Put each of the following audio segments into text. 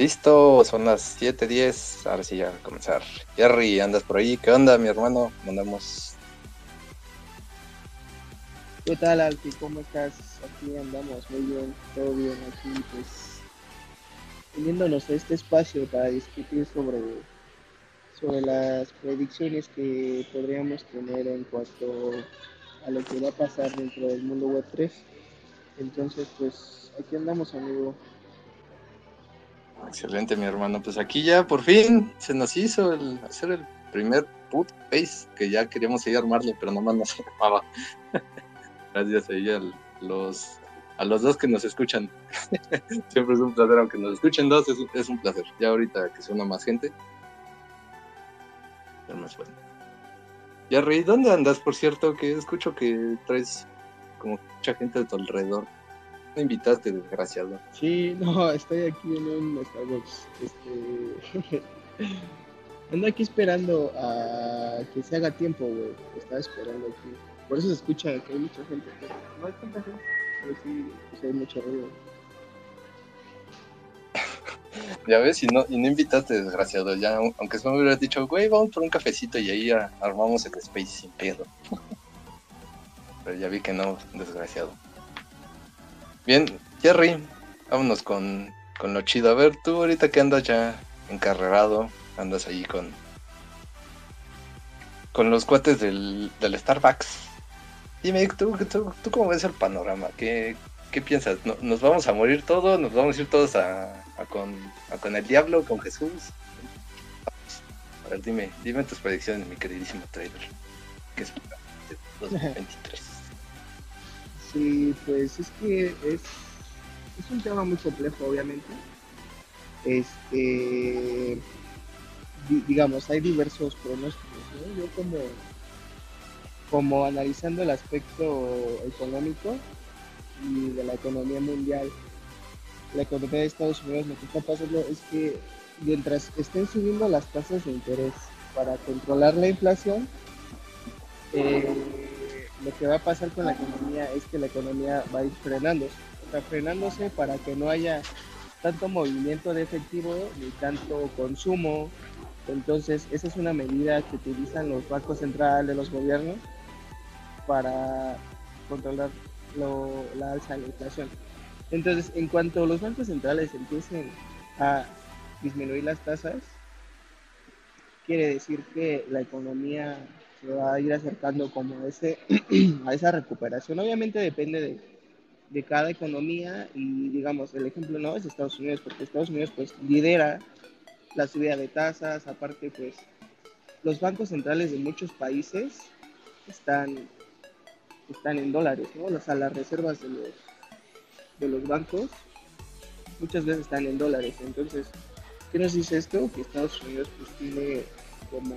Listo, son las 7:10. Ahora sí, ya a comenzar. Jerry, andas por ahí. ¿Qué onda, mi hermano? Mandamos. ¿Qué tal, Alfie? ¿Cómo estás? Aquí andamos muy bien, todo bien. Aquí, pues, uniéndonos a este espacio para discutir sobre, sobre las predicciones que podríamos tener en cuanto a lo que va a pasar dentro del mundo web 3. Entonces, pues, aquí andamos, amigo. Excelente, mi hermano. Pues aquí ya por fin se nos hizo el hacer el primer put face que ya queríamos ir a armarlo, pero nomás no se armaba. Gracias a los, a los dos que nos escuchan. Siempre es un placer, aunque nos escuchen dos, es, un placer. Ya ahorita que suena más gente, ya más bueno. Jerry, ¿dónde andas, por cierto? Que escucho que traes como mucha gente de tu alrededor. Me invitaste, desgraciado. Sí, no, estoy aquí en un Starbucks. Este... Ando aquí esperando a que se haga tiempo, güey. Estaba esperando aquí. Por eso se escucha que hay mucha gente. Pero no hay tanta gente. Pero sí, pues hay mucho ruido. Ya ves, y no, y no invitaste, desgraciado. Ya, aunque no me hubieras dicho, güey, vamos por un cafecito y ahí armamos el space sin pedo. Pero ya vi que no, desgraciado. Bien, Jerry, vámonos con, con lo chido. A ver, tú ahorita que andas ya encarrerado, andas ahí con con los cuates del, del Starbucks. Dime, ¿tú, tú, tú cómo ves el panorama? ¿Qué, qué piensas? ¿No- ¿Nos vamos a morir todos? ¿Nos vamos a ir todos a, a con, a con el diablo, con Jesús? A ver, dime, dime tus predicciones, mi queridísimo trailer. ¿Qué es 2023? Sí, pues es que es, es un tema muy complejo, obviamente. Este, di- digamos, hay diversos pronósticos, ¿no? Yo como, como analizando el aspecto económico y de la economía mundial, la economía de Estados Unidos, lo que está pasando es que mientras estén subiendo las tasas de interés para controlar la inflación, eh, lo que va a pasar con la economía es que la economía va a ir frenándose, o sea, frenándose para que no haya tanto movimiento de efectivo ni tanto consumo. Entonces, esa es una medida que utilizan los bancos centrales, los gobiernos, para controlar la alza de la inflación. Entonces, en cuanto los bancos centrales empiecen a disminuir las tasas, quiere decir que la economía se va a ir acercando como ese, a esa recuperación. Obviamente depende de, de cada economía y digamos, el ejemplo no es Estados Unidos, porque Estados Unidos pues lidera la subida de tasas, aparte pues los bancos centrales de muchos países están, están en dólares, ¿no? O sea, las reservas de los, de los bancos muchas veces están en dólares, entonces, ¿qué nos dice esto? Que Estados Unidos pues tiene como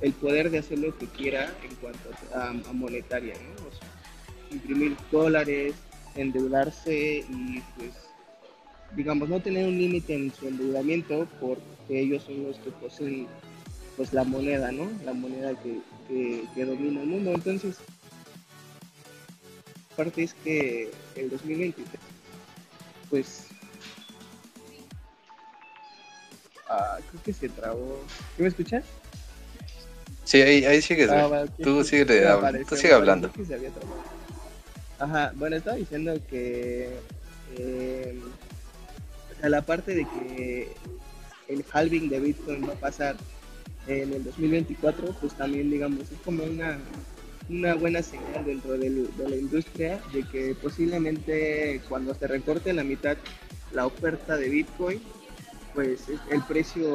el poder de hacer lo que quiera en cuanto a, monetaria, ¿no? O sea, imprimir dólares, endeudarse y pues digamos no tener un límite en su endeudamiento porque ellos son los que poseen pues la moneda, ¿no? La moneda que, que, que domina el mundo. Entonces, parte es que el 2023 pues ah, creo que se trabó. ¿Sí me escuchas? Sí, ahí, ahí sigues. Ah, Tú sigue, me hab- apareció, tú sigue hablando. Ajá, bueno, estaba diciendo que eh, o sea, la parte de que el halving de Bitcoin va a pasar en el 2024, pues también, digamos, es como una, una buena señal dentro del- de la industria de que posiblemente cuando se recorte la mitad la oferta de Bitcoin, pues es- el precio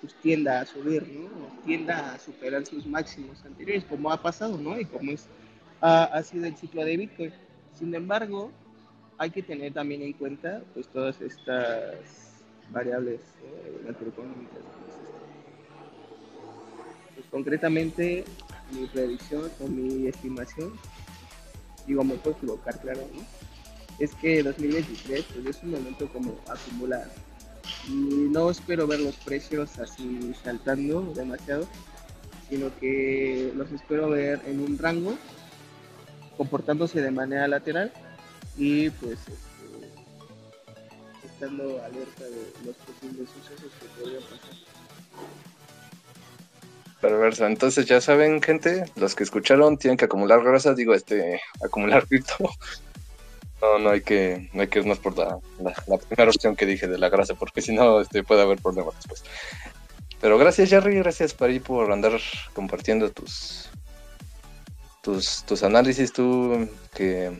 pues, tienda a subir, ¿no? Tienda a superar sus máximos anteriores, como ha pasado, ¿no? Y como es, ha, sido el ciclo de Bitcoin. Sin embargo, hay que tener también en cuenta pues todas estas variables eh, macroeconómicas. Pues concretamente mi predicción o mi estimación, digo, me puedo equivocar, claro, ¿no? Es que 2023 pues, es un momento como acumular. Y no espero ver los precios así saltando demasiado, sino que los espero ver en un rango, comportándose de manera lateral y pues este, estando alerta de los posibles sucesos que podrían pasar. Perverso. Entonces ya saben, gente, los que escucharon tienen que acumular grasa, digo, este, acumular cripto. No, no hay que, no hay que irnos por la, la, primera opción que dije de la grasa, porque si no, este, puede haber problemas después. Pero gracias, Jerry, gracias para ir por andar compartiendo tus, tus, tus análisis, tú que...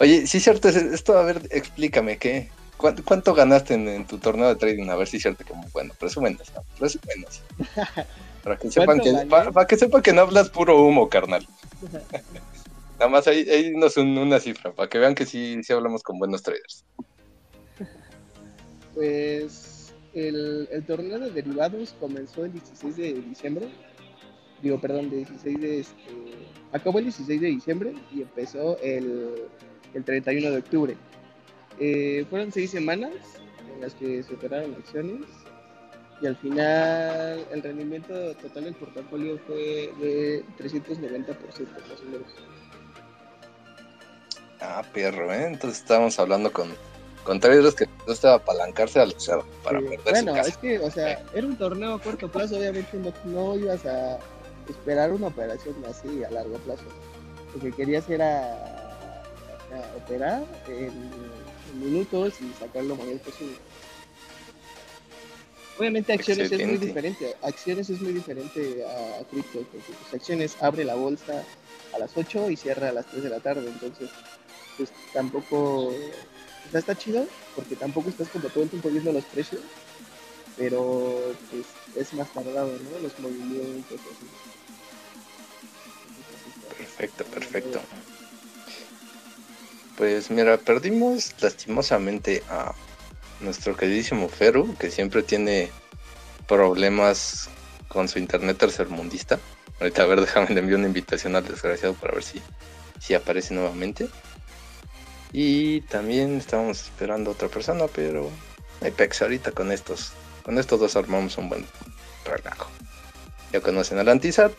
Oye, sí es cierto, esto, a ver, explícame, ¿qué? ¿Cuánto, ganaste en, tu torneo de trading? A ver si es cierto que bueno, presúmenos, presúmenos. Para que sepan que, para, que sepan que no hablas puro humo, carnal. Nada más ahí, ahí nos una cifra, para que vean que sí, sí hablamos con buenos traders. Pues el, el, torneo de derivados comenzó el 16 de diciembre. Digo, perdón, de 16 de este, acabó el 16 de diciembre y empezó el, el 31 de octubre. Eh, fueron seis semanas en las que se operaron acciones y al final el rendimiento total del portafolio fue de 390% más o menos. Ah, perro, ¿eh? Entonces estábamos hablando con, con traders que no estaba apalancarse al cero para perder Bueno, es que, o sea, era un torneo a corto plazo, obviamente no, ibas a esperar una operación así a largo plazo. Lo que querías era operar en, minutos y sacar lo mayor posible. Obviamente acciones es muy diferente, acciones es muy diferente a, cripto, porque pues, acciones abre la bolsa a las 8 y cierra a las 3 de la tarde, entonces pues tampoco, sea, está chido, porque tampoco estás como todo el tiempo viendo los precios, pero pues es más tardado, ¿no? Los movimientos. Así. Perfecto, perfecto. Pues mira, perdimos lastimosamente a nuestro queridísimo Feru, que siempre tiene problemas con su internet tercermundista. Ahorita a ver, déjame le envío una invitación al desgraciado para ver si, si aparece nuevamente. Y también estábamos esperando a otra persona, pero Apex ahorita con estos, con estos dos armamos un buen relajo. Ya conocen al Antisat,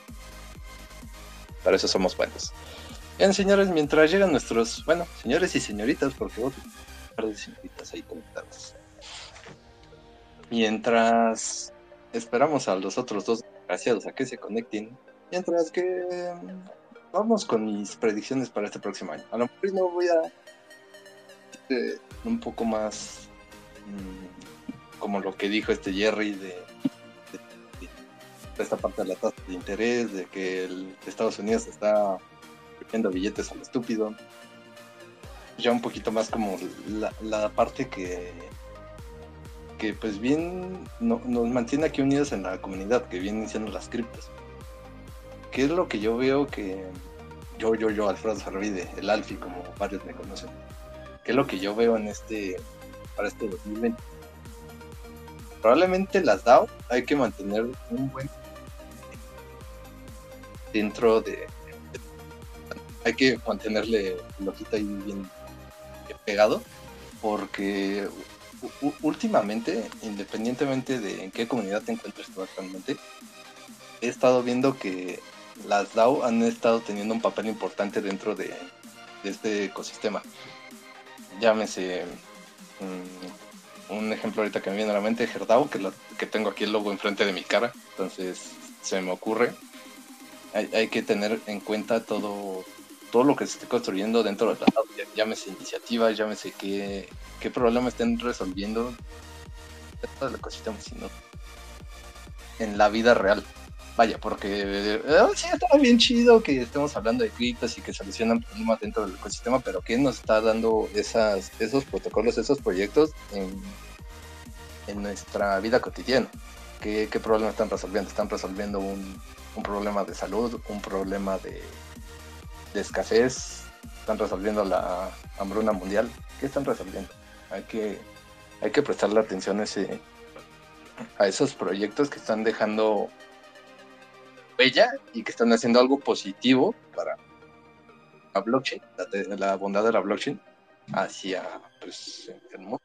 para eso somos buenos. Bien, señores, mientras llegan nuestros, bueno, señores y señoritas, porque vos de señoritas ahí conectadas. Mientras esperamos a los otros dos desgraciados a que se conecten, mientras que vamos con mis predicciones para este próximo año. A lo mejor no voy a este, un poco más mm, como lo que dijo este Jerry de, esta parte de la tasa de interés, de que el Estados Unidos está viendo billetes a lo estúpido. Ya un poquito más como la, parte que, que pues bien nos mantiene aquí unidos en la comunidad, que vienen siendo las criptos. ¿Qué es lo que yo veo que yo, yo, yo, Alfredo Sarvide, el Alfi, como varios me conocen? ¿Qué es lo que yo veo en este, para este 2020? Probablemente las DAO hay que mantener un buen dentro de, hay que mantenerle el ojito ahí bien, pegado, porque últimamente, independientemente de en qué comunidad te encuentres tú actualmente, he estado viendo que las DAO han estado teniendo un papel importante dentro de, este ecosistema. Llámese mm, un ejemplo ahorita que me viene a la mente, Herdao, que, que tengo aquí el logo enfrente de mi cara, entonces se me ocurre. Hay, que tener en cuenta todo, todo lo que se esté construyendo dentro de la llámese iniciativas, llámese qué, qué problema estén resolviendo dentro del ecosistema, sino en la vida real. Vaya, porque eh, sí está bien chido que estemos hablando de criptos y que solucionan problemas dentro del ecosistema, pero ¿qué nos está dando esas, esos protocolos, esos proyectos en, nuestra vida cotidiana? ¿Qué, ¿Qué problemas están resolviendo? Están resolviendo un, un problema de salud, un problema de de escasez, están resolviendo la hambruna mundial. ¿Qué están resolviendo? Hay que, hay que prestarle atención a esos proyectos que están dejando huella y que están haciendo algo positivo para la blockchain, la, bondad de la blockchain hacia pues, el mundo.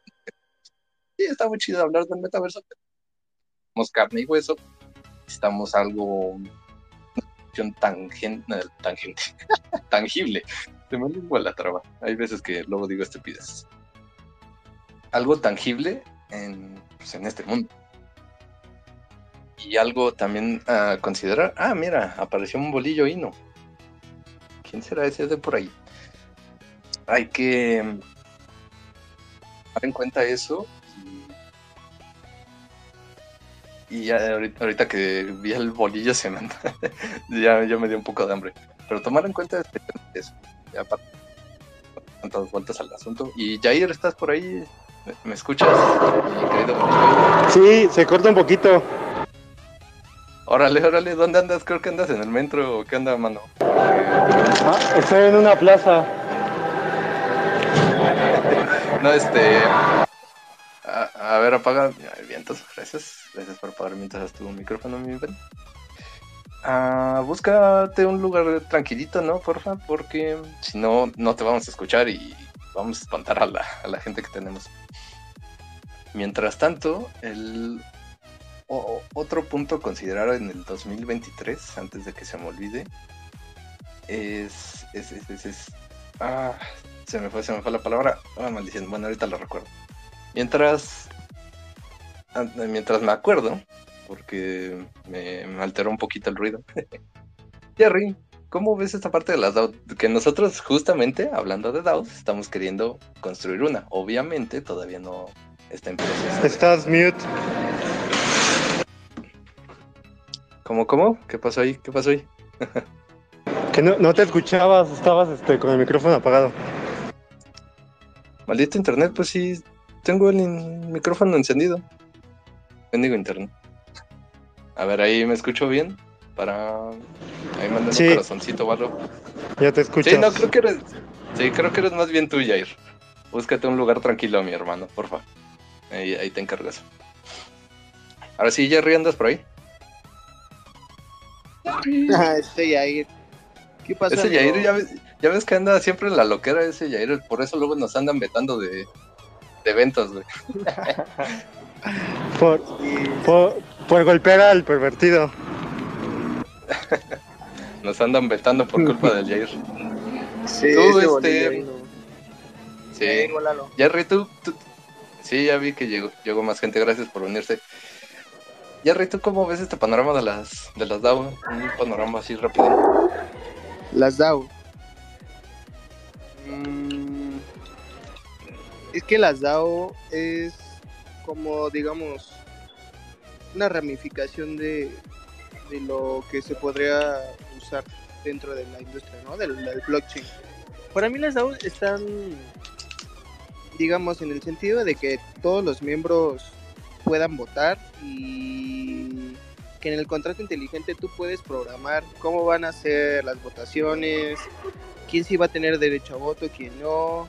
Sí, está muy chido hablar del metaverso. Tenemos carne y hueso. Estamos algo tangente, tangente, tangible. Se me lengua la traba. Hay veces que luego digo estupidez. algo tangible en, pues, en este mundo. Y algo también a considerar. Ah, mira, apareció un bolillo hino. ¿Quién será ese de por ahí? Hay que tomar en cuenta eso. Y, ya ahorita, ahorita, que vi el bolillo se me ya, ya me dio un poco de hambre. Pero tomar en cuenta eso. Ya para tantas vueltas al asunto. Y Jair, ¿estás por ahí? ¿Me, escuchas, Sí, se corta un poquito. Órale, órale, ¿dónde andas? Creo que andas en el metro o qué anda, mano. Ah, estoy en una plaza. no, este. A, ver, apaga. Vientos, gracias. Gracias por apagar mientras tu micrófono, mi ven. Ah, búscate un lugar tranquilito, ¿no? Porfa, porque si no, no te vamos a escuchar y vamos a espantar a la, a la gente que tenemos. Mientras tanto, el otro punto a considerar en el 2023, antes de que se me olvide, es, ah, se me fue, se me fue la palabra, ah, maldición, bueno, ahorita lo recuerdo. Mientras, mientras me acuerdo, porque me, alteró un poquito el ruido. Jerry, ¿cómo ves esta parte de las DAO? Que nosotros justamente, hablando de DAOs, estamos queriendo construir una. Obviamente todavía no está en proceso. Estás mute. ¿Cómo, cómo? ¿Qué pasó ahí? ¿Qué pasó ahí? que no, no, te escuchabas, estabas este, con el micrófono apagado. Maldito internet, pues sí, tengo el micrófono encendido. Bendigo internet. A ver, ahí me escucho bien. Para. Ahí mandando un corazoncito o algo. Ya te escucho. Sí, no, creo que eres. Sí, creo que eres más bien tú, Jair. Búscate un lugar tranquilo, mi hermano, porfa. Ahí, ahí te encargas. Ahora sí, Jerry, ¿andas por ahí? Ese Yair. ¿Qué pasa? Ese Yair, ya ves, ya ves que anda siempre en la loquera ese Yair, por eso luego nos andan vetando de, de eventos, güey. por, por, golpear al pervertido. nos andan vetando por culpa del Jair. Sí, tú, este... Sí, Jerry, tú, tú, Sí, ya vi que llegó, llegó más gente, gracias por unirse. Jerry, ¿tú cómo ves este panorama de las, de las DAO? Un panorama así rápido. Las DAO. Mm, es que las DAO es como, digamos, una ramificación de, de lo que se podría usar dentro de la industria, ¿no? Del, del blockchain. Para mí las DAO están, digamos, en el sentido de que todos los miembros puedan votar y que en el contrato inteligente tú puedes programar cómo van a ser las votaciones, quién sí va a tener derecho a voto, quién no,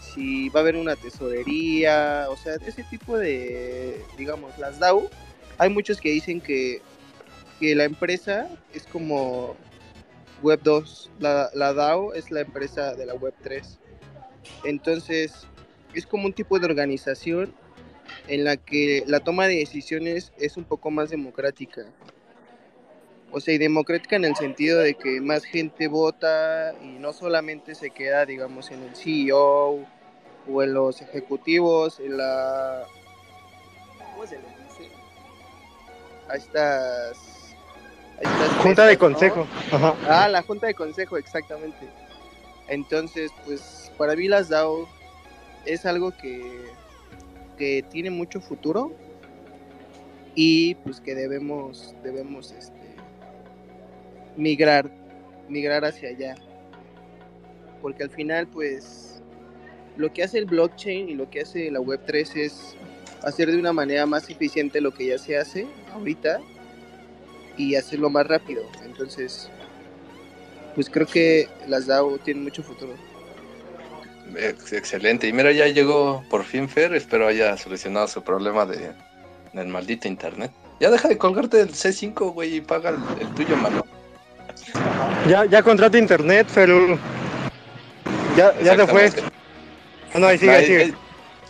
si va a haber una tesorería, o sea, ese tipo de, digamos, las DAO. Hay muchos que dicen que, que la empresa es como Web 2, la, la DAO es la empresa de la Web 3. Entonces, es como un tipo de organización en la que la toma de decisiones es un poco más democrática. O sea, y democrática en el sentido de que más gente vota y no solamente se queda, digamos, en el CEO o en los ejecutivos, en la... ¿Cómo se dice? A estas... junta de consejo. Ah, la junta de consejo, exactamente. Entonces, pues para mí las DAO es algo que que tiene mucho futuro y pues que debemos debemos este migrar migrar hacia allá. Porque al final pues lo que hace el blockchain y lo que hace la web 3 es hacer de una manera más eficiente lo que ya se hace ahorita y hacerlo más rápido. Entonces pues creo que las DAO tienen mucho futuro Excelente. Y mira, ya llegó por fin Fer. Espero haya solucionado su problema de del maldito internet. Ya deja de colgarte el C5, güey, y paga el, tuyo, mano. Ya, ya contrata internet, Fer. Ya, ya se fue. Ah, no, ahí sigue, ahí, sigue.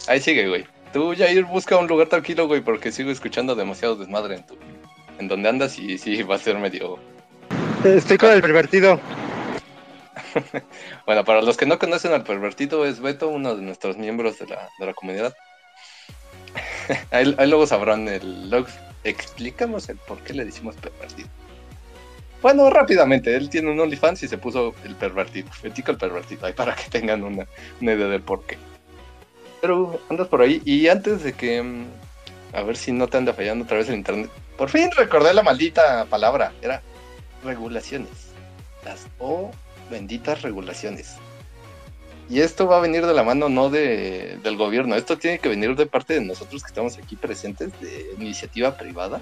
Ahí, sigue, güey. Tú ya ir busca un lugar tranquilo, güey, porque sigo escuchando demasiado desmadre en tu, en donde andas y sí va a ser medio. Estoy con el pervertido. bueno, para los que no conocen al pervertido, es Beto, uno de nuestros miembros de la, de la comunidad. ahí, luego sabrán el log. Explicamos el por qué le decimos pervertido. Bueno, rápidamente, él tiene un OnlyFans y se puso el pervertido, el el pervertido, ahí para que tengan una, una idea del por qué. Pero andas por ahí y antes de que... Mm, a ver si no te anda fallando otra vez el internet. Por fin recordé la maldita palabra. Era regulaciones. Las O benditas regulaciones. Y esto va a venir de la mano no de, del gobierno, esto tiene que venir de parte de nosotros que estamos aquí presentes, de iniciativa privada,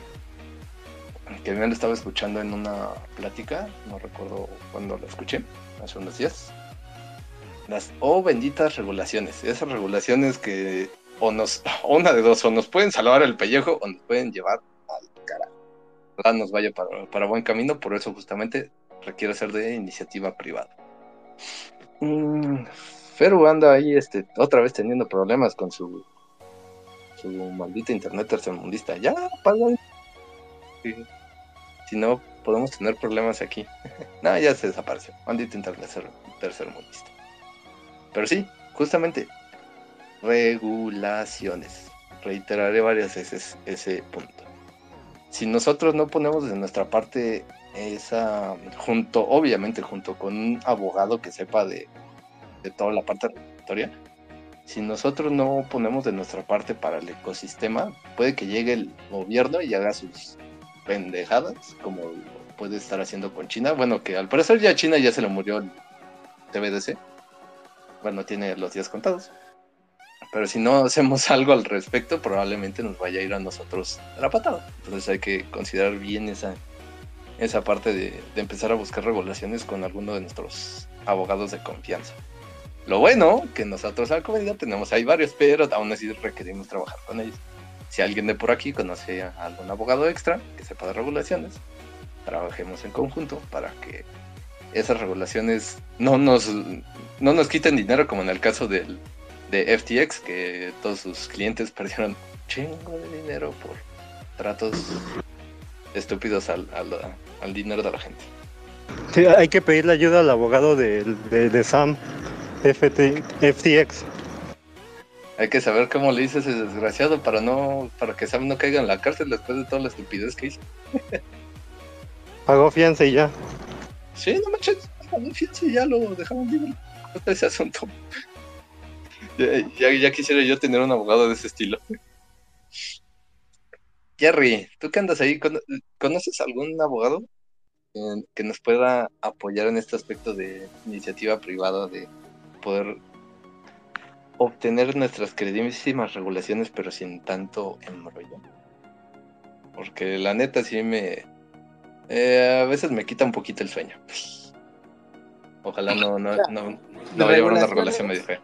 que me lo estaba escuchando en una plática, no recuerdo cuándo lo escuché, hace unos días. Las O benditas regulaciones, esas regulaciones que o nos, una de dos, o nos pueden salvar el pellejo o nos pueden llevar al carajo. nos vaya para, para buen camino, por eso justamente requiere ser de iniciativa privada. Mm, Feru anda ahí este, otra vez teniendo problemas con su, su maldita internet tercermundista. Ya, pagan. Si no, podemos tener problemas aquí. no, ya se desapareció. Maldito internet tercermundista. Pero sí, justamente, regulaciones. Reiteraré varias veces ese punto. Si nosotros no ponemos de nuestra parte esa, junto, obviamente junto con un abogado que sepa de, de toda la parte regulatoria, si nosotros no ponemos de nuestra parte para el ecosistema, puede que llegue el gobierno y haga sus pendejadas, como puede estar haciendo con China. Bueno, que al parecer ya China ya se le murió el TBDC. Bueno, tiene los días contados. Pero si no hacemos algo al respecto, probablemente nos vaya a ir a nosotros la patada. Entonces hay que considerar bien esa, esa parte de, empezar a buscar regulaciones con alguno de nuestros abogados de confianza. Lo bueno que nosotros a la comunidad tenemos hay varios, pero aún así requerimos trabajar con ellos. Si alguien de por aquí conoce a algún abogado extra que sepa de regulaciones, trabajemos en conjunto para que esas regulaciones no nos, no nos quiten dinero como en el caso del, de FTX, que todos sus clientes perdieron chingo de dinero por tratos estúpidos al, al, dinero de la gente. Sí, hay que pedirle ayuda al abogado de, de, Sam FTX. Hay que saber cómo le dice ese desgraciado para no para que Sam no caiga en la cárcel después de toda la estupidez que hizo. Pagó fianza y ya. Sí, no manches, pagó fianza y ya lo dejaron libre. Ese asunto. Ya, ya, quisiera yo tener un abogado de ese estilo. Jerry, ¿tú qué andas ahí? ¿Conoces algún abogado que nos pueda apoyar en este aspecto de iniciativa privada, de poder obtener nuestras queridísimas regulaciones, pero sin tanto embrollo? Porque la neta sí me... Eh, a veces me quita un poquito el sueño. Ojalá no, no, no, no vaya a haber una regulación medio fea.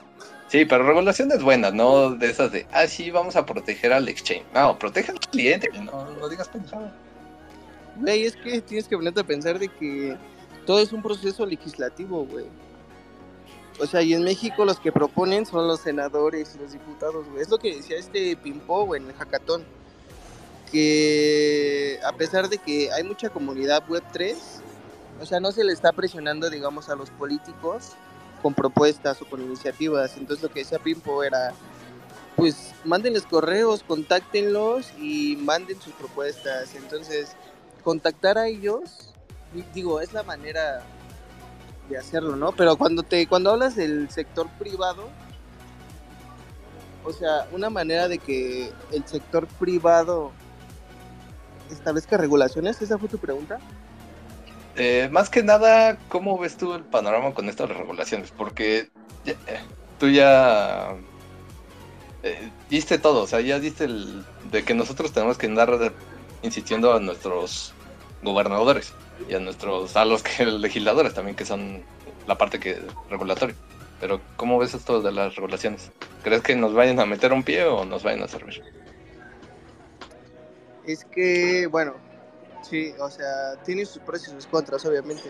Sí, pero regulaciones buenas, no de esas de, ah, sí, vamos a proteger al exchange. No, protege al cliente, no, no digas pensado. Güey, es que tienes que ponerte a pensar de que todo es un proceso legislativo, güey. O sea, y en México los que proponen son los senadores y los diputados, güey. Es lo que decía este Pimpo, güey, en el hackathon. Que a pesar de que hay mucha comunidad web 3, o sea, no se le está presionando, digamos, a los políticos con propuestas o con iniciativas. Entonces lo que decía Pimpo era, pues mándenles correos, contáctenlos y manden sus propuestas. Entonces, contactar a ellos, digo, es la manera de hacerlo, ¿no? Pero cuando te cuando hablas del sector privado, o sea, una manera de que el sector privado establezca regulaciones, ¿esa fue tu pregunta? Eh, más que nada, ¿cómo ves tú el panorama con estas regulaciones? Porque eh, tú ya eh, diste todo, o sea, ya diste el de que nosotros tenemos que andar insistiendo a nuestros gobernadores y a nuestros a los que, legisladores también que son la parte que regulatoria. Pero ¿cómo ves esto de las regulaciones? ¿Crees que nos vayan a meter un pie o nos vayan a servir? Es que, bueno, Sí, o sea, tiene sus pros y sus contras, obviamente.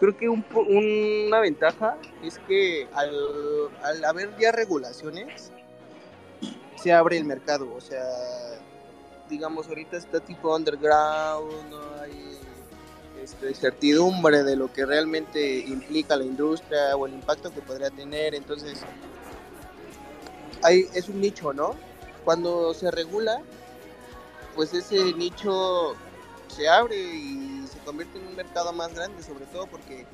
Creo que un, una ventaja es que al, haber ya regulaciones, se abre el mercado. O sea, digamos, ahorita está tipo underground, no hay este, certidumbre de lo que realmente implica la industria o el impacto que podría tener. Entonces, es un nicho, ¿no? cuando se regula, pues ese nicho se abre y se convierte en un mercado más grande, sobre todo porque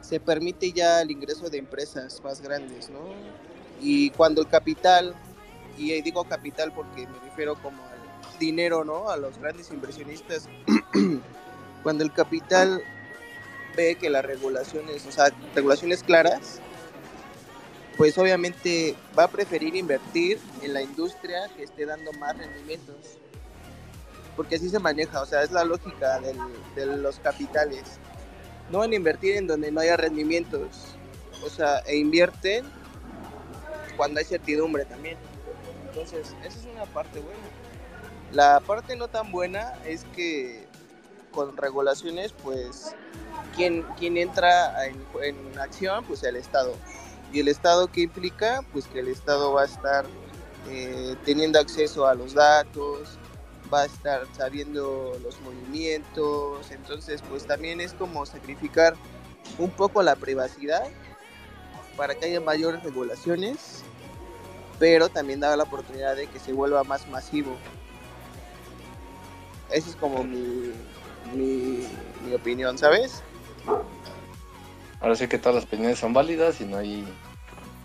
se permite ya el ingreso de empresas más grandes, ¿no? Y cuando el capital, y digo capital porque me refiero como al dinero, ¿no? A los grandes inversionistas, cuando el capital ve que las regulaciones, o sea, regulaciones claras, pues obviamente va a preferir invertir en la industria que esté dando más rendimientos. Porque así se maneja, o sea, es la lógica de los capitales. No van a invertir en donde no haya rendimientos, o sea, e invierten cuando hay certidumbre también. Entonces, esa es una parte buena. La parte no tan buena es que con regulaciones, pues, quien, quien entra en, en acción, pues el Estado. ¿Y el Estado qué implica? Pues que el Estado va a estar eh, teniendo acceso a los datos, va a estar sabiendo los movimientos, entonces pues también es como sacrificar un poco la privacidad para que haya mayores regulaciones, pero también da la oportunidad de que se vuelva más masivo. Esa es como mi, mi, opinión, ¿sabes? Ahora sí que todas las opiniones son válidas y no hay,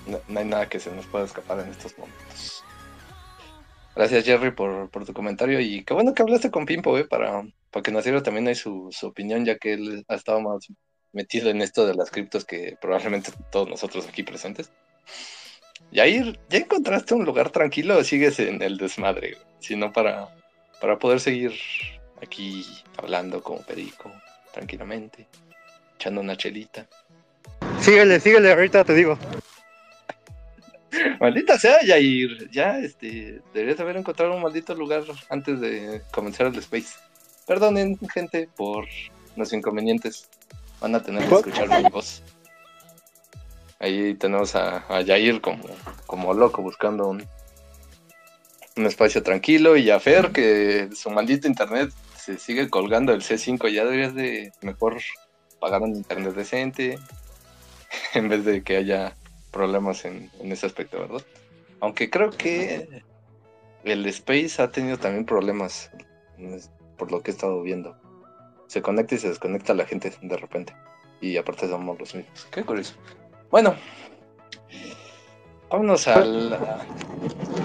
no, hay nada que se nos pueda escapar en estos momentos. Gracias Jerry por, tu comentario y qué bueno que hablaste con Pimpo, eh, para, para que nos diera también ahí su, opinión, ya que él ha estado más metido en esto de las criptos que probablemente todos nosotros aquí presentes. Y ahí ya encontraste un lugar tranquilo o sigues en el desmadre, sino para, para poder seguir aquí hablando como perico, tranquilamente, echando una chelita. Síguele, síguele, ahorita te digo. Maldita sea, Yair. Ya, este, deberías haber encontrado un maldito lugar antes de comenzar el space. Perdonen, gente, por los inconvenientes. Van a tener que escuchar mi voz. Ahí tenemos a, a Yair como, como loco buscando un, un espacio tranquilo y a Fer que su maldito internet se sigue colgando el C5. Ya deberías de mejor pagar un internet decente, en vez de que haya problemas en, ese aspecto, ¿verdad? Aunque creo que el Space ha tenido también problemas, por lo que he estado viendo. Se conecta y se desconecta la gente de repente. Y aparte somos los mismos. Qué curioso. Bueno, vámonos al...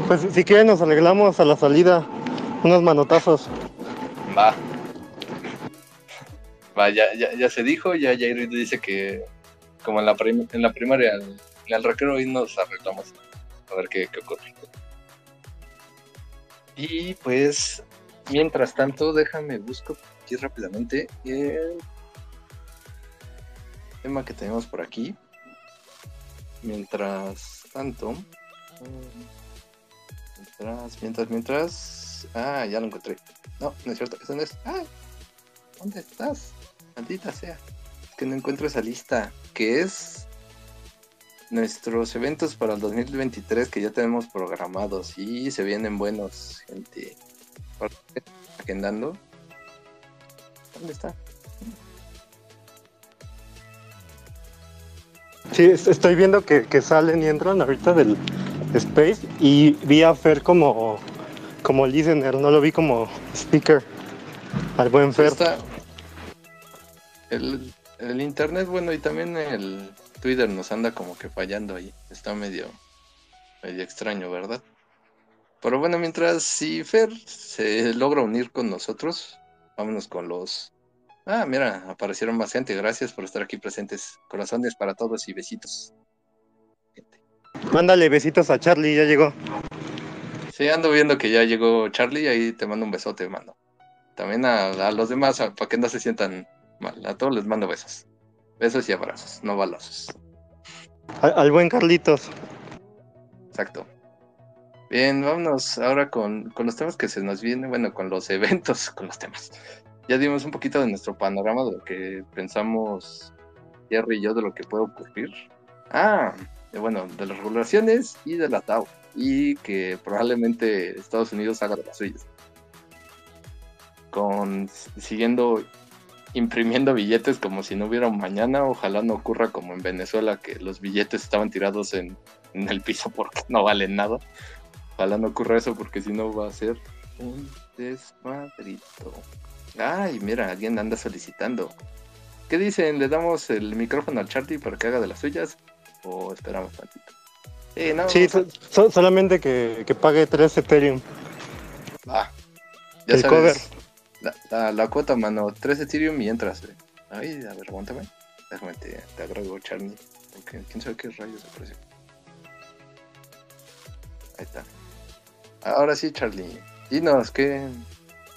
Pues si quieren nos arreglamos a la salida unos manotazos. Va. Va, ya, ya, se dijo, ya Jair dice que como en la, en la primaria, el recreo y nos arreglamos a ver qué, ocurre. Y pues, mientras tanto, déjame busco aquí rápidamente el tema que tenemos por aquí. Mientras tanto, mientras, mientras, mientras. Ah, ya lo encontré. No, no es cierto, eso no es. Ah, ¿dónde estás? Maldita sea que no encuentro esa lista, que es nuestros eventos para el 2023 que ya tenemos programados y se vienen buenos, gente. Agendando. ¿Dónde está? Sí, estoy viendo que, salen y entran ahorita del Space y vi a Fer como, como listener, no lo vi como speaker. Al buen Fer. el, el internet, bueno, y también el Twitter nos anda como que fallando ahí. Está medio, medio extraño, ¿verdad? Pero bueno, mientras si Fer se logra unir con nosotros, vámonos con los. Ah, mira, aparecieron más gente. Gracias por estar aquí presentes. Corazones para todos y besitos. Mándale besitos a Charlie, ya llegó. Sí, ando viendo que ya llegó Charlie, ahí te mando un besote, mando. También a los demás, para que no se sientan a todos les mando besos. Besos y abrazos, no balazos. Al, buen Carlitos. Exacto. Bien, vámonos ahora con, los temas que se nos vienen, bueno, con los eventos, con los temas. Ya dimos un poquito de nuestro panorama de lo que pensamos Jerry y yo de lo que puede ocurrir. Ah, bueno, de las regulaciones y de la TAO. Y que probablemente Estados Unidos haga de las suyas. Con, siguiendo imprimiendo billetes como si no hubiera un mañana. Ojalá no ocurra como en Venezuela, que los billetes estaban tirados en, el piso porque no valen nada. Ojalá no ocurra eso porque si no va a ser un desmadrito. Ay, mira, alguien anda solicitando. ¿Qué dicen? ¿Le damos el micrófono al Charlie para que haga de las suyas? ¿O esperamos tantito? Eh, no, Sí, so- so- solamente que, que pague 3 Ethereum. Ah, ya el sabes. La, la, cuota, mano. 3 Ethereum y entras. eh. Ay, a ver, aguántame. Déjame, te, te agrego, Charlie. Porque quién sabe qué rayos precio. Ahí está. Ahora sí, Charlie. Dinos, ¿qué?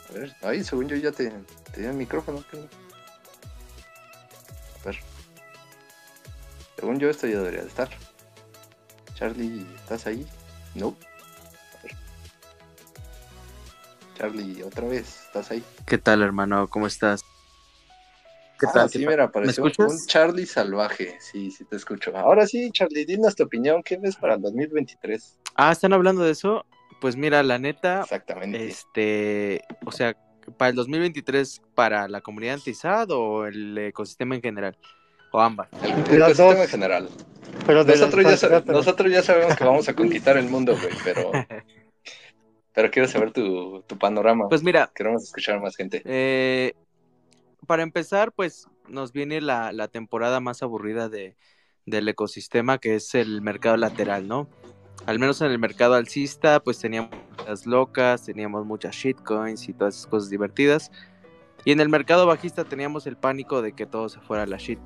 A ver, ay, según yo ya te, te di el micrófono. ¿qué? A ver. Según yo, esto ya debería de estar. Charlie, ¿estás ahí? No. Charlie, otra vez, ¿estás ahí? ¿Qué tal, hermano? ¿Cómo estás? ¿Qué Ah, tal? sí, ¿Qué mira, apareció escuchas? un Charlie salvaje. Sí, sí te escucho. Ahora sí, Charlie, dinos tu opinión. ¿Qué ves para el 2023? Ah, ¿están hablando de eso? Pues mira, la neta, Exactamente. este, o sea, para el 2023, ¿para la comunidad anti-SAD o el ecosistema en general? O ambas. El, ecosistema dos. en general. Pero ya, nosotros ya sabemos que vamos a conquistar el mundo, güey, pero, pero quiero saber tu, tu panorama. Pues mira, Queremos escuchar a más gente. eh, para empezar, pues nos viene la, la temporada más aburrida de, del ecosistema, que es el mercado lateral, ¿no? Al menos en el mercado alcista, pues teníamos las locas, teníamos muchas shitcoins y todas esas cosas divertidas. Y en el mercado bajista teníamos el pánico de que todo se fuera a la shit.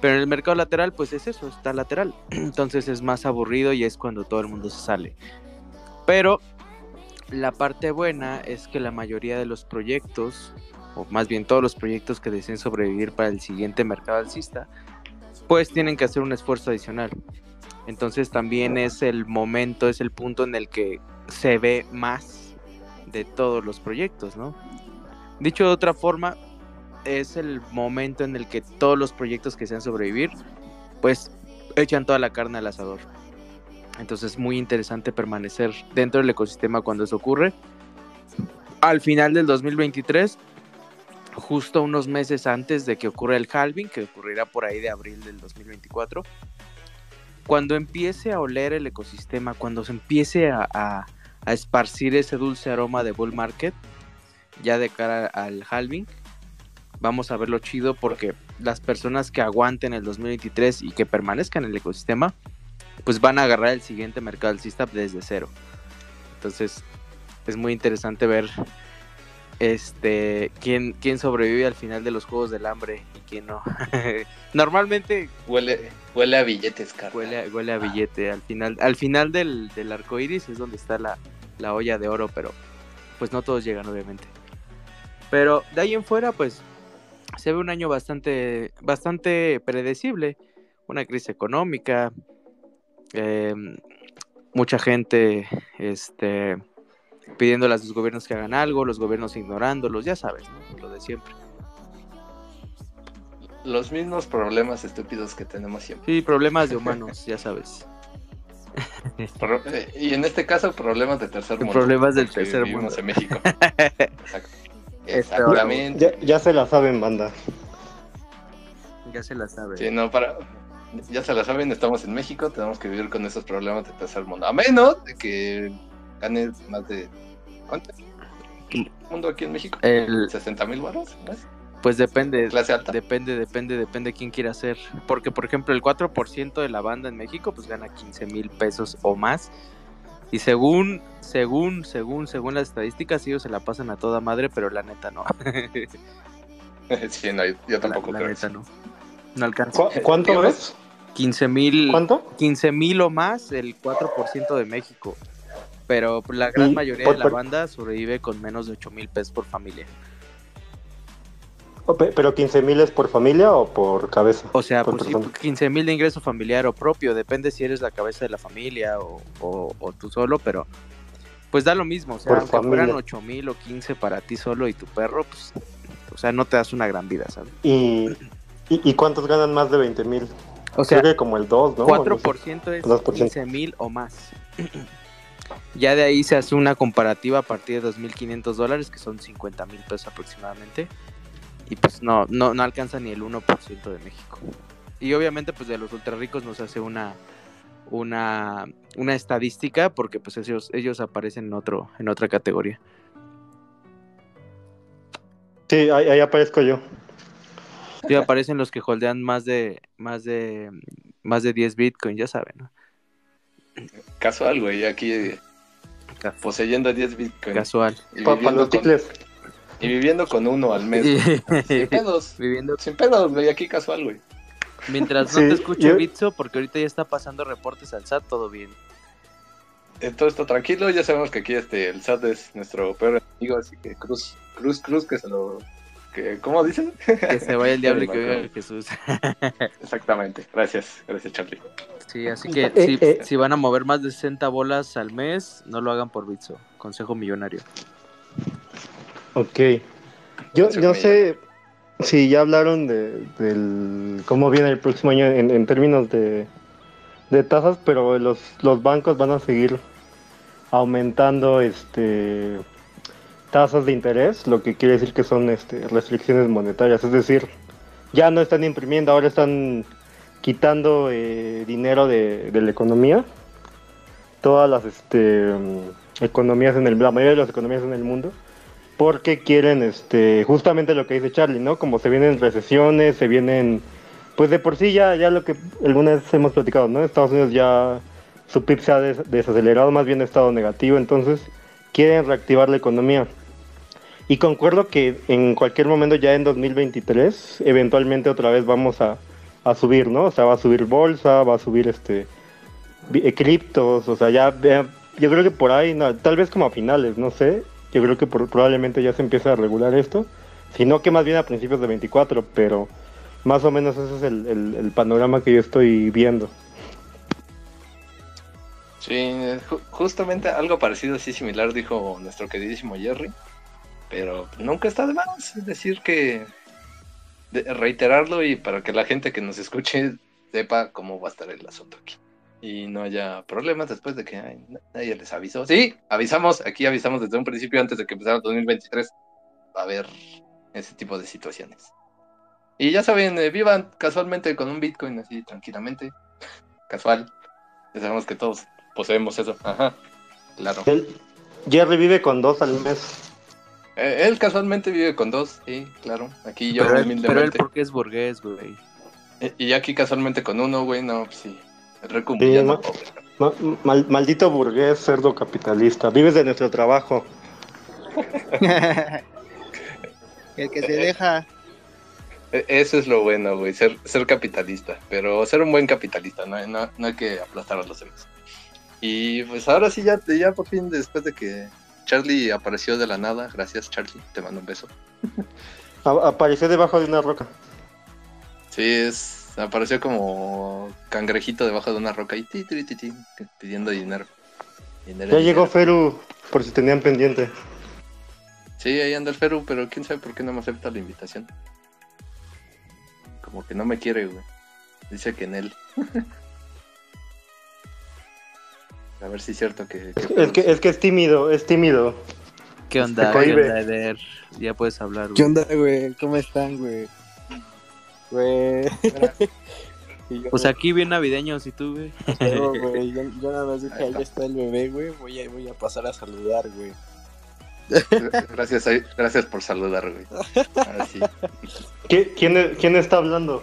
Pero en el mercado lateral, pues es eso, está lateral. Entonces es más aburrido y es cuando todo el mundo se sale. Pero la parte buena es que la mayoría de los proyectos, o más bien todos los proyectos que deseen sobrevivir para el siguiente mercado alcista, pues tienen que hacer un esfuerzo adicional. Entonces también es el momento, es el punto en el que se ve más de todos los proyectos, ¿no? Dicho de otra forma, es el momento en el que todos los proyectos que sean sobrevivir, pues echan toda la carne al asador. Entonces es muy interesante permanecer dentro del ecosistema cuando eso ocurre. Al final del 2023, justo unos meses antes de que ocurra el halving, que ocurrirá por ahí de abril del 2024, cuando empiece a oler el ecosistema, cuando se empiece a, a- a esparcir ese dulce aroma de bull market, ya de cara al halving, vamos a verlo chido porque las personas que aguanten el 2023 y que permanezcan en el ecosistema, pues van a agarrar el siguiente mercado alcista desde cero. Entonces, es muy interesante ver este quién, quién sobrevive al final de los juegos del hambre y quién no. Normalmente Huele, huele a billetes, carnal. huele, a- huele a billete. Al final, al final del, del arco iris es donde está la, la olla de oro, pero pues no todos llegan, obviamente. Pero de ahí en fuera, pues se ve un año bastante, bastante predecible. Una crisis económica, eh, mucha gente este, pidiendo a los gobiernos que hagan algo, los gobiernos ignorándolos, ya sabes, ¿no? lo de siempre. Los mismos problemas estúpidos que tenemos siempre. Sí, problemas de humanos, ya sabes. Pro- y en este caso, problemas de tercer mundo. Problemas del tercer mundo. en México. Exacto. Este, Exactamente. Ya, ya se la saben, banda. Ya se la sabe. Sí, no, para. Ya se la saben, estamos en México, tenemos que vivir con esos problemas de tercer mundo. A menos de que ganes más de. ¿Cuánto? mundo aquí en México? El, ¿60 mil baros? pues depende, Clase alta. depende, depende, depende quién quiera hacer. Porque, por ejemplo, el 4% de la banda en México, pues gana 15 mil pesos o más. Y según, según, según, según las estadísticas, ellos se la pasan a toda madre, pero la neta no. sí, no, yo la, tampoco la creo. neta no. No alcanza. ¿Cu- ¿Cuánto es? 15 mil. ¿Cuánto? 15 mil o más, el 4% de México. Pero la gran mayoría por- de la por- banda sobrevive con menos de 8 mil pesos por familia. ¿Pero 15 mil es por familia o por cabeza? O sea, Por pues sí, persona. 15 mil de ingreso familiar o propio, depende si eres la cabeza de la familia o, o- o tú solo, pero pues da lo mismo, o sea, Por aunque fueran familia. 8 mil o 15 para ti solo y tu perro, pues, o sea, no te das una gran vida, ¿sabes? ¿Y, y, y cuántos ganan más de 20 mil? O sea, Creo que como el 2, ¿no? O algo así. 4% es 2%. 15 mil o más. ya de ahí se hace una comparativa a partir de 2.500 dólares, que son 50 mil pesos aproximadamente. Y pues no, no, no alcanza ni el 1% de México. Y obviamente pues de los ultra ricos nos hace una, una, una estadística porque pues ellos, ellos aparecen en otro, en otra categoría. Sí, ahí, ahí aparezco yo. Sí, aparecen los que holdean más de, más de, más de 10 Bitcoin, ya saben, ¿no? Casual, güey, aquí poseyendo 10 bitcoins. Casual. Y viviendo, los con, chicles. y viviendo con uno al mes. Sin pedos. Viviendo Sin pedos, güey, aquí casual, güey. Mientras no Sí, te escuche yo- Bitso, porque ahorita ya está pasando reportes al SAT, todo bien. Eh, Todo esto tranquilo, ya sabemos que aquí este, el SAT es nuestro peor enemigo, así que cruz, cruz, cruz, que se lo... Que, ¿Cómo dicen? Que se vaya el diablo y que acuerdo. Jesús. Exactamente, gracias, gracias Charlie. Sí, así que Eh, si, eh. si van a mover más de 60 bolas al mes, no lo hagan por Bitso. Consejo millonario. Ok. Yo Consejo no sé si ya hablaron de del cómo viene el próximo año en, en términos de, de tasas, pero los, los bancos van a seguir aumentando este tasas de interés, lo que quiere decir que son este, restricciones monetarias, es decir, ya no están imprimiendo, ahora están quitando eh, dinero de, la economía. Todas las este, mm, economías en el, la mayoría de las economías en el mundo porque quieren este justamente lo que dice Charlie, ¿no? Como se vienen recesiones, se vienen pues de por sí ya ya lo que alguna vez hemos platicado, ¿no? Estados Unidos ya su PIB se ha des- desacelerado, más bien ha estado negativo, entonces quieren reactivar la economía. Y concuerdo que en cualquier momento ya en 2023 eventualmente otra vez vamos a, a subir, ¿no? O sea, va a subir bolsa, va a subir este eh, criptos, o sea, ya vea- yo creo que por ahí, no, tal vez como a finales, no sé, yo creo que por- probablemente ya se empieza a regular esto, sino que más bien a principios de 24, pero más o menos ese es el, el- el panorama que yo estoy viendo. Sí, ju- justamente algo parecido, así similar, dijo nuestro queridísimo Jerry. Pero nunca está de más decir que de- reiterarlo y para que la gente que nos escuche sepa cómo va a estar el asunto aquí. Y no haya problemas después de que ay, na- nadie les avisó. Sí, avisamos, aquí avisamos desde un principio antes de que empezara el 2023. Va a haber ese tipo de situaciones. Y ya saben, eh, vivan casualmente con un Bitcoin así tranquilamente. Casual. Ya sabemos que todos poseemos eso. Ajá. Claro. Jerry vive con dos al mes. Eh, él casualmente vive con dos, sí, claro. Aquí yo pero, él, pero él humildemente. porque es burgués, güey. Y- Y aquí casualmente con uno, güey, no, pues sí. Sí. Ma- mal- maldito burgués, cerdo capitalista. Vives de nuestro trabajo. El que se deja. E- Eso es lo bueno, güey, ser, ser capitalista. Pero ser un buen capitalista, no, no, no hay que aplastar a los demás. Y pues ahora sí, ya, ya por fin, después de que Charlie apareció de la nada, gracias Charlie, te mando un beso. Apareció debajo de una roca. Sí, es, apareció como cangrejito debajo de una roca y ti, ti, ti, ti, pidiendo dinero. Dinero, Ya llegó. Feru, por si tenían pendiente. Sí, ahí anda el Feru, pero quién sabe por qué no me acepta la invitación. Como que no me quiere, güey. Dice que en él. A ver si es cierto que... que- Es que, es que es tímido, es tímido. ¿Qué onda? ¿Qué onda, Eder? Ya puedes hablar, güey. ¿Qué onda, güey? ¿Cómo están, güey? Güey. Yo, Pues aquí bien navideños, ¿y tú, güey? no, güey, yo, yo nada más dije, ahí está el bebé, güey. Voy a, voy a pasar a saludar, güey. Gracias, gracias por saludar, güey. Ahora sí. ¿Qui- ¿Quién, quién está hablando?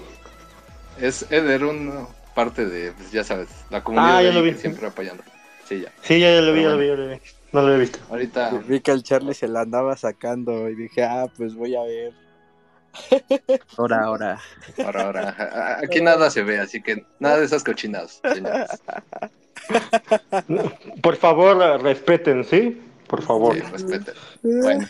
Es Eder, una parte de, pues, ya sabes, la comunidad Ah, ya ahí lo vi. que siempre apoyando. Sí, ya. Sí, ya, ya lo vi, ya lo vi, ya lo vi. No lo he visto. Ahorita... Vi que el Charlie se la andaba sacando y dije, ah, pues voy a ver. Ahora, ahora. Ahora, ahora. Aquí nada se ve, así que nada de esas cochinadas, señores. Por favor, respeten, ¿sí? Por favor. Sí, respeten. Bueno.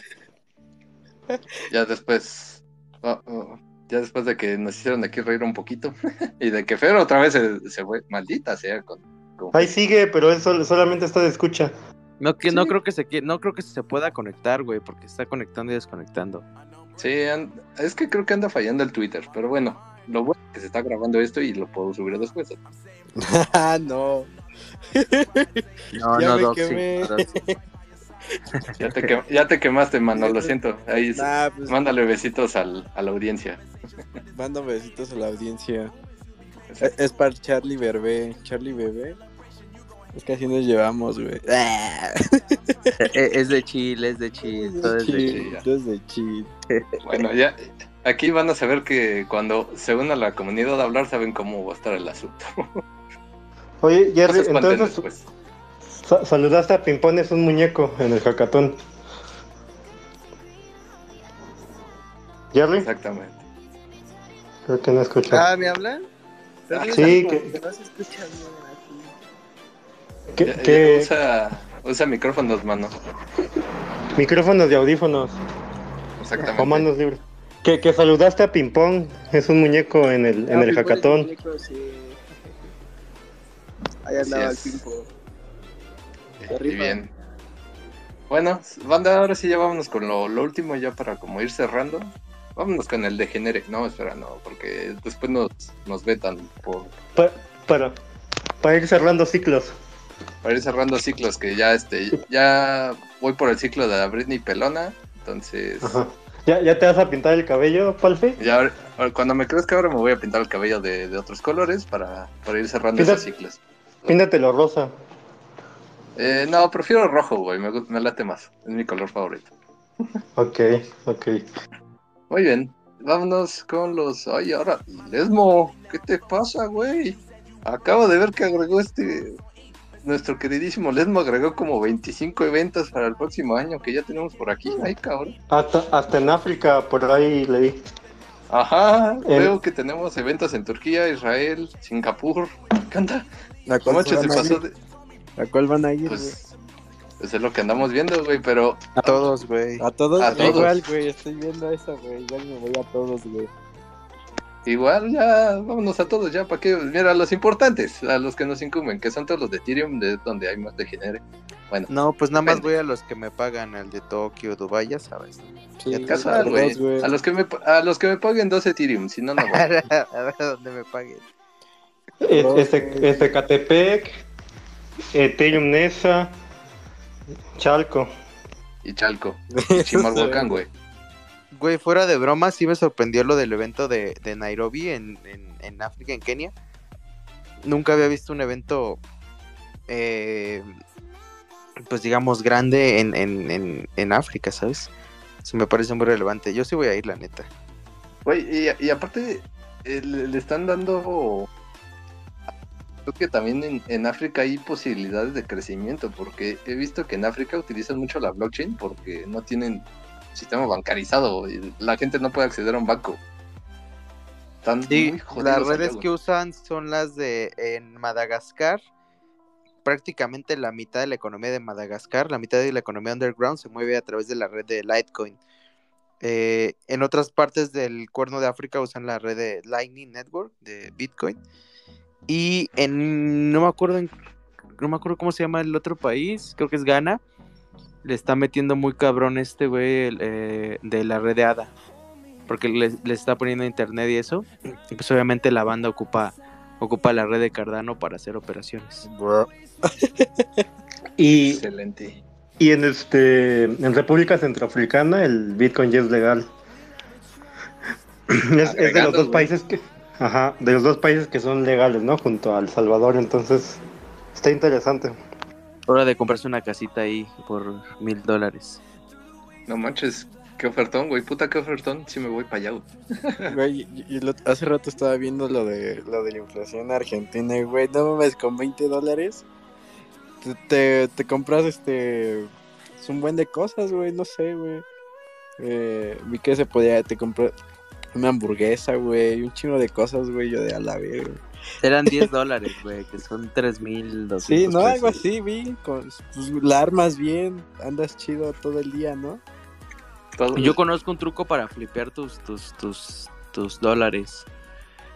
Ya después. oh, oh, ya después de que nos hicieron aquí reír un poquito. y de que Fer otra vez se, se fue. Maldita sea con. Ahí sigue, pero él sol- solamente está de escucha. No, que, no Sí. creo que se no creo que se pueda conectar, güey, porque está conectando y desconectando. Sí, es que creo que anda fallando el Twitter. Pero bueno, lo bueno es que se está grabando esto y lo puedo subir después. ah, no. No, Ya no, me quemé. Doxy. Ya te, quem- ya te quemaste, mano, lo siento. Ahí Nah, pues mándale besitos al, a la audiencia. mando besitos a la audiencia. Es, es para Charlie Bebé. Charlie Bebé. Es que así nos llevamos, güey. Ah. Eh, Es de Chile, es de Chile, todo es de Chill, es de chill. Bueno, ya aquí van a saber que cuando se una la comunidad a hablar saben cómo va a estar el asunto. Oye, No Jerry, entonces sa- saludaste a Pimpón, es un muñeco en el hackathon. Jerry, Exactamente. creo que no escuchó. Ah, ¿me hablan? Sí, Como que- no se escucha aquí. ¿Qué, Ya- ya qué- usa, usa micrófonos, mano. micrófonos y audífonos Exactamente. o manos libres? Que, que saludaste a Pimpón, es un muñeco en el, en Ah, el Pimpón hackathon. muñeco, sí. Ahí andaba el rifa. bien. Bueno, banda, ahora sí ya vámonos con lo, lo último ya para como ir cerrando. Vámonos con el degenere. No, espera, no, porque después nos, nos vetan por, Pa- para, para ir cerrando ciclos. Para ir cerrando ciclos que ya este ya voy por el ciclo de la Britney Pelona. Entonces, Ajá. ¿Ya, ¿Ya te vas a pintar el cabello, Palfe? ya cuando me crezca ahora me voy a pintar el cabello de, de otros colores para, para ir cerrando esos ciclos. Píntatelo rosa. Eh, no, prefiero rojo, güey, me, me late más. Es mi color favorito. Ok, ok. Muy bien, vámonos con los. Ay, ahora, Lesmo, ¿qué te pasa, güey? Acabo de ver que agregó este. Nuestro queridísimo Lesmo agregó como 25 eventos para el próximo año que ya tenemos por aquí. Ay, cabrón. Hasta, hasta en África, por ahí leí. Ajá, El- veo que tenemos eventos en Turquía, Israel, Singapur. ¿Qué onda? ¿A No cuál, manches, se van a pasó ir? de. ¿A cuál van a ir? Pues. Pues es lo que andamos viendo, güey, pero. A todos, güey. A todos, A todos. igual, güey, estoy viendo eso, güey. Igual me voy a todos, güey. Igual ya, vámonos a todos ya, ¿para qué? Mira, a los importantes, a los que nos incumben, que son todos los de Ethereum, de donde hay más degenere. Bueno, No, pues nada más voy a los que me pagan, al de Tokio, Dubai, ya sabes. Sí, Ya güey. A los que me a los que me paguen dos Ethereum, si no no voy. a ver dónde me paguen. Este, este Catepec, Ethereum Nesa, Chalco. y Chalco, y Chimalhuacán, güey. Güey, fuera de broma, sí me sorprendió lo del evento de, de Nairobi en, en, África, en Kenia. Nunca había visto un evento, eh, pues digamos, grande en, en, en, África, ¿sabes? Eso me parece muy relevante. Yo sí voy a ir, la neta. Güey, y, y aparte le, le están dando creo que también en, en África hay posibilidades de crecimiento, porque he visto que en África utilizan mucho la blockchain porque no tienen sistema bancarizado la gente no puede acceder a un banco. Están Sí, las redes que usan son las de en Madagascar. Prácticamente la mitad de la economía de Madagascar, la mitad de la economía underground se mueve a través de la red de Litecoin. Eh, en otras partes del cuerno de África usan la red de Lightning Network de Bitcoin. Y en no me acuerdo en- no me acuerdo cómo se llama el otro país, creo que es Ghana. Le está metiendo muy cabrón este güey eh, de la red de ADA. Porque les, les está poniendo internet y eso. Y pues obviamente la banda ocupa, ocupa la red de Cardano para hacer operaciones. Y, Excelente. y en este en República Centroafricana el Bitcoin ya es legal. Es, es de los dos países que ajá, de los dos países que son legales, ¿no? Junto a El Salvador, entonces está interesante. Hora de comprarse una casita ahí por mil dólares. No manches, qué ofertón, güey, puta qué ofertón, si me voy para allá. güey. Güey, y, y lo- hace rato estaba viendo lo de lo de la inflación argentina, y, güey, no mames, con 20 dólares te, te, te compras este es un buen de cosas, güey, no sé, güey. Eh, vi que se podía, te compras una hamburguesa, güey, un chingo de cosas, güey, yo de a la verga. Eran 10 dólares, güey, que son tres mil doscientos Sí, no, algo así, vi, con, pues, la armas bien, andas chido todo el día, ¿no? Todo- Yo conozco un truco para flipear tus, tus, tus, tus dólares.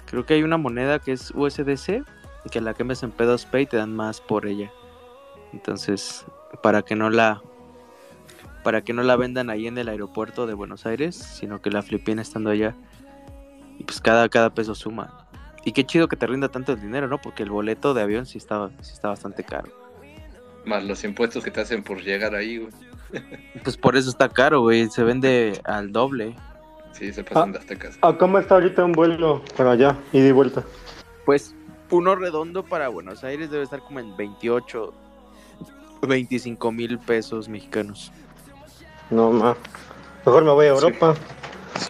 Creo que hay una moneda que es USDC, que la quemes en P2P y te dan más por ella. Entonces, para que no la para que no la vendan ahí en el aeropuerto de Buenos Aires, sino que la flipien estando allá. Y pues cada, cada peso suma. Y qué chido que te rinda tanto el dinero, ¿no? Porque el boleto de avión sí está, sí está bastante caro. Más los impuestos que te hacen por llegar ahí, güey. Pues por eso está caro, güey. Se vende al doble. Sí, se pasan Ah. de aztecas. ¿A cómo está ahorita un vuelo para allá, ida y vuelta? Pues uno redondo para Buenos Aires debe estar como en 28, 25 mil pesos mexicanos. No, ma. Mejor me voy a. Europa. Sí,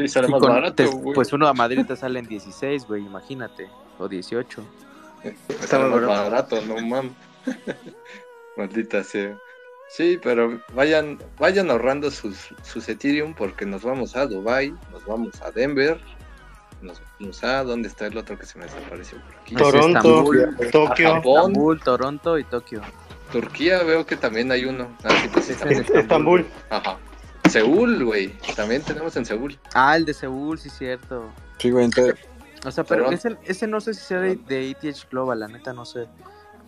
sale Y más con- barato, te- pues uno a Madrid te sale en 16, güey, imagínate. O 18. Sale más barato. barato, no mames. Maldita sea. Sí, pero vayan, vayan ahorrando sus, sus Ethereum porque nos vamos a Dubai, nos vamos a Denver, nos vamos a ¿dónde está el otro que se me desapareció por aquí? Tor- Toronto, Estambul. Tokio. Japón, Estambul, Toronto y Tokio. Turquía veo que también hay uno. Ah, sí, pues sí. Estambul. Ajá. Seúl, güey. También tenemos en Seúl. Ah, el de Seúl, sí, cierto. Sí, güey, entonces, O sea, pero ese, ese no sé si sea de, de ETH Global, la neta no sé.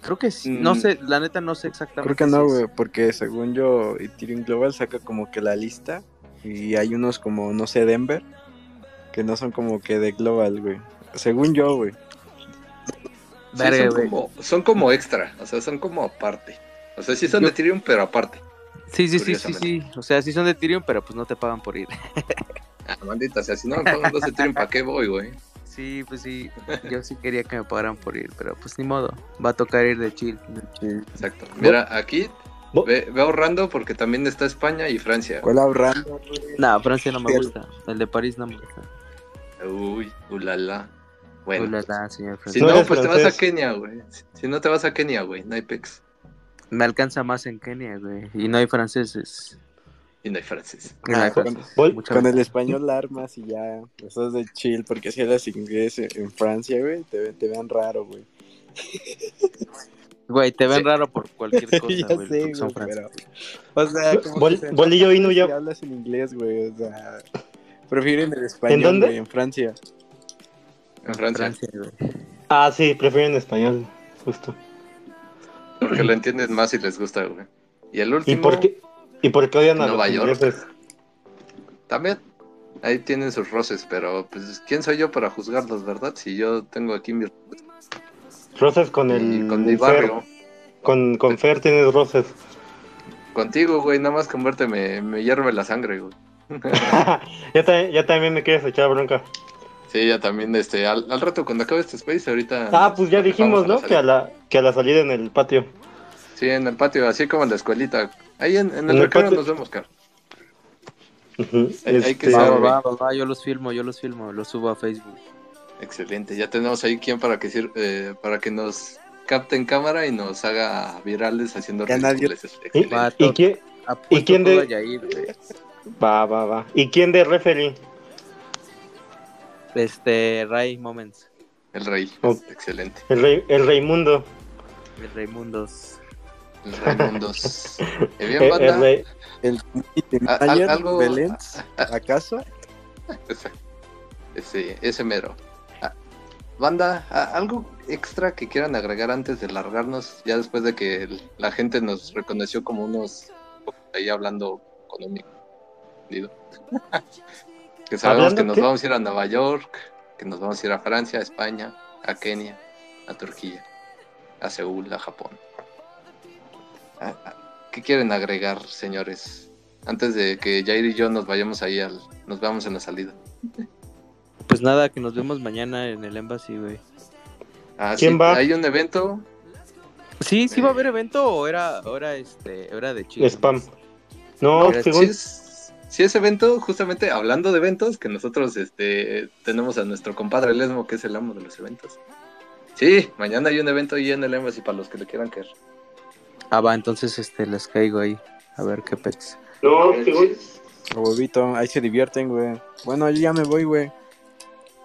Creo que sí, Mm. no sé, la neta no sé exactamente. creo que no, güey, porque según yo, Ethereum Global saca como que la lista y hay unos como, no sé, Denver, que no son como que de Global, güey. Según yo, güey. Sí, son, como, son como extra, o sea, son como aparte. O sea, sí son Yo- de Ethereum, pero aparte. Sí, sí, sí, sí, sí. O sea, sí son de Ethereum, pero pues no te pagan por ir. Ah, maldita sea, si no me pagan dos Ethereum, ¿para qué voy, güey? Sí, pues sí. Yo sí quería que me pagaran por ir, pero pues ni modo. Va a tocar ir de chill. Exacto. Mira, aquí ve, ve ahorrando porque también está España y Francia. ¿Cuál ahorrando? No, Francia no me gusta. El de París no me gusta. Uy, ulala. Bueno, Ulala, señor si Francia. No no, pues te vas a. Kenia, güey. Si no te vas a Kenia, güey, no hay pex. Me alcanza más en Kenia, güey. Y no hay franceses. Y no hay hay Ah, con- franceses. Vol- Mucha Con el español armas y ya, estás de chill, porque si hablas inglés en Francia, güey, te, te vean raro, güey. Güey, te ven Sí. raro por cualquier cosa, ya güey. sé, son güey, pero... franceses. O sea, Bol- se Bolillo si ya- hablas en inglés, güey, o sea... Prefieren el español, dónde? güey, en Francia. En Francia. güey. Ah, sí, prefieren español, justo. Porque lo entienden más y les gusta, güey. Y el ¿Y último, por qué, y por qué odian a Nueva los York. ingleses? también. Ahí tienen sus roces, pero pues, ¿quién soy yo para juzgarlos, verdad? Si yo tengo aquí mi... Roces con el y con mi Fer. barrio. Con, con Fer tienes roces. Contigo, güey, nada más con verte me, hierve la sangre, güey. ya también me quieres echar bronca. Sí, ya también, este, al, al rato cuando acabe este space, ahorita... Ah, pues ya dijimos, ¿no? Que a la, que a la salida en el patio. Sí, en el patio, así como en la escuelita. Ahí en, en el En el recreo nos vemos, Car. Ujú. Hay- hay que Este, saber. Va, va, va, va, yo los filmo, yo los filmo, los subo a Facebook. Excelente, ya tenemos ahí quien para que sir- eh, para que nos capte en cámara y nos haga virales haciendo Ya nadie-. ¿Y, Excelente. Va, y quién, Apuesto quién de- Yair, va, va, va. ¿Y quién de referee? Este, Ray Moments. El rey, Ok. excelente. El, rey, el Raimundo. El Raimundos. El Raimundos. Eh, El, bien, el banda. rey- El A- manager, algo- Belén, ¿acaso? Ese, ese mero. Ah, Banda, ah, algo extra que quieran agregar antes de largarnos, ya después de que el- la gente nos reconoció como unos ahí hablando económico. Que sabemos ¿Hablando que nos qué? vamos a ir a Nueva York, que nos vamos a ir a Francia, a España, a Kenia, a Turquía, a Seúl, a Japón. Ah, ah, ¿Qué quieren agregar, señores? Antes de que Jair y yo nos vayamos ahí al, nos vamos en la salida. Pues nada, que nos vemos mañana en el Embassy, güey. Ah, ¿Quién sí, va? Hay un evento. Sí, sí va a haber evento o era, era este, era de chill. Spam. No, según, Sí es, sí es evento, justamente hablando de eventos, que nosotros este, tenemos a nuestro compadre Lesmo, que es el amo de los eventos. Sí, mañana hay un evento ahí en el Embassy para los que le quieran caer. Ah, va, entonces este les caigo ahí. A ver qué pez. no, según, A huevito, ahí se divierten, güey. Bueno, yo ya me voy, güey.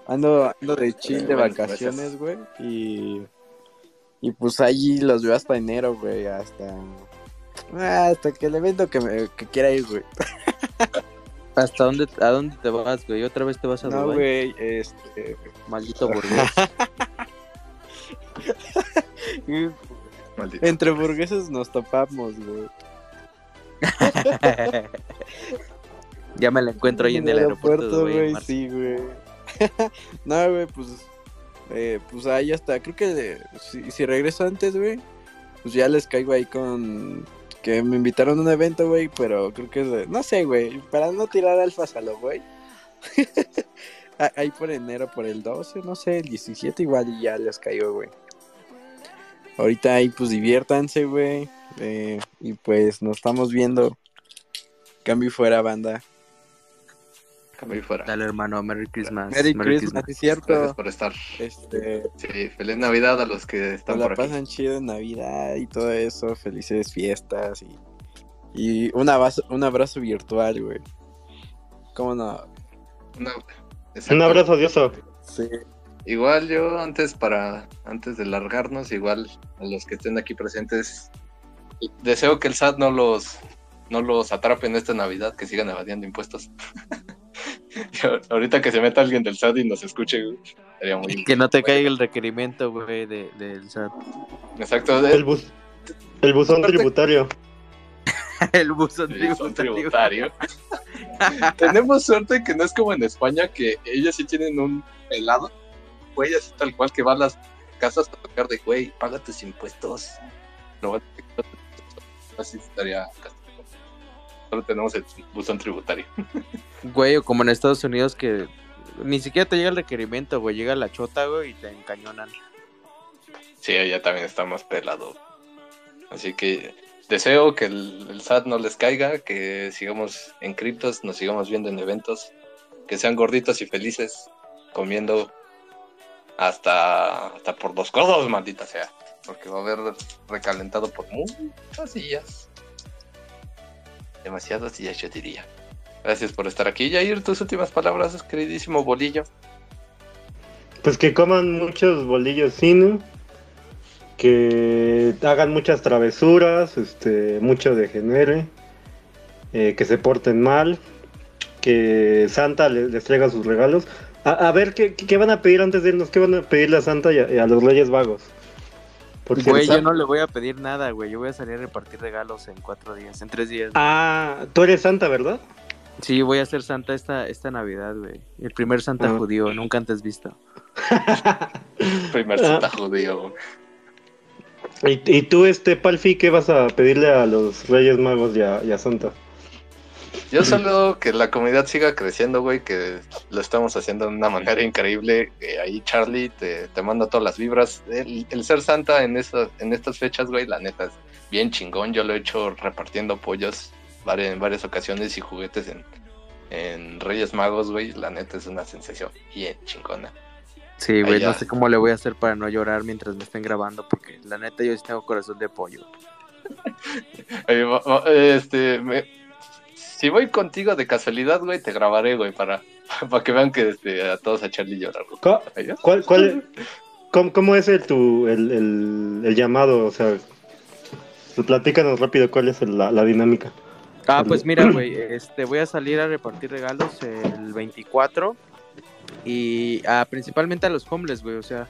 Ando, ando de chill de Bueno, vacaciones, güey. Y, y pues allí los veo hasta enero, güey. Hasta, ah, hasta que el evento que, me, que quiera ir, güey. ¿Hasta dónde, a dónde te vas, güey? ¿Otra vez te vas a No, Dubái? güey, este... Maldito burgués. Maldito. Entre burgueses nos topamos, güey. ya me la encuentro ahí en el aeropuerto, Dubái en güey. Sí, güey. no, güey, pues. Eh, pues ahí hasta. Creo que de- si, si regreso antes, güey. Pues ya les caigo ahí con. Que me invitaron a un evento, güey. Pero creo que es de. No sé, güey. Para no tirar alfas a lo, güey. Ah, ahí por enero, por el 12, no sé, el 17 igual y ya les caigo, güey. ahorita ahí pues diviértanse, güey. eh, y pues nos estamos viendo. Cambio fuera, banda. Fuera. Dale, hermano, Merry Christmas. Merry Christmas, es cierto. Gracias por estar. Este, Sí, feliz Navidad a los que están la por aquí. pasan chido en Navidad y todo eso. Felices fiestas y, y un, abrazo, un abrazo virtual, güey. ¿Cómo no? Una- Un abrazo odioso. Sí. Igual yo antes para antes de largarnos, igual a los que estén aquí presentes, deseo que el SAT no los no los atrape en esta Navidad, que sigan evadiendo impuestos. Ahorita que se meta alguien del SAT y nos escuche, güey, sería muy Que no te caiga el requerimiento, güey, de, del SAT. exacto. El, bus, el buzón tributario. el buzón tributario. tributario. Tenemos suerte que no es como en España, que ellos sí tienen un pelado, güey, así tal cual que va a las casas a tocar de, güey, paga tus impuestos. No, así estaría. Solo tenemos el buzón tributario. Güey, o como en Estados Unidos que ni siquiera te llega el requerimiento, güey. Llega la chota, güey, y te encañonan. Sí, allá también está más pelado. Así que deseo que el, el SAT no les caiga, que sigamos en criptos, nos sigamos viendo en eventos, que sean gorditos y felices, comiendo hasta, hasta por los codos, maldita sea. Porque va a haber recalentado por muchas sillas. Demasiadas sillas, yo diría. Gracias por estar aquí. Yair, tus últimas palabras, queridísimo bolillo. Pues que coman muchos bolillos sinu, que hagan muchas travesuras, este, mucho degenere, eh, que se porten mal, que Santa le- les traiga sus regalos. A, a ver, ¿qué, qué van a pedir antes de irnos? ¿Qué van a pedirle a Santa y a, y a los Reyes Vagos? Porque Güey, yo no le voy a pedir nada, güey. Yo voy a salir a repartir regalos en cuatro días, en tres días. Ah, tú eres Santa, ¿verdad? Sí, voy a ser Santa esta, esta Navidad, güey. El primer Santa Ah. judío, nunca antes visto. Primer Ah. Santa judío. ¿Y, y tú, este Palfi, qué vas a pedirle a los Reyes Magos y a, y a Santa? Yo solo que la comunidad siga creciendo, güey, que lo estamos haciendo de una manera increíble. Eh, ahí, Charlie, te, te mando todas las vibras. El, el ser santa en estas, en estas fechas, güey, la neta es bien chingón. Yo lo he hecho repartiendo pollos en varias ocasiones y juguetes en, en Reyes Magos, güey. La neta es una sensación bien chingona. Sí, güey, no sé cómo le voy a hacer para no llorar mientras me estén grabando, porque la neta yo sí tengo corazón de pollo. Este, me- si voy contigo de casualidad, güey, te grabaré, güey, para, para que vean que este, a todos a Charlie llorar. güey. ¿Cu- ¿Ahí? ¿Cuál, cuál, cómo, cómo es el, tu, el, el, el llamado? O sea, platícanos rápido cuál es el- la, la dinámica. Ah, pues mira, güey, este, voy a salir a repartir regalos el 24 y a, principalmente a los homeless, güey, o sea,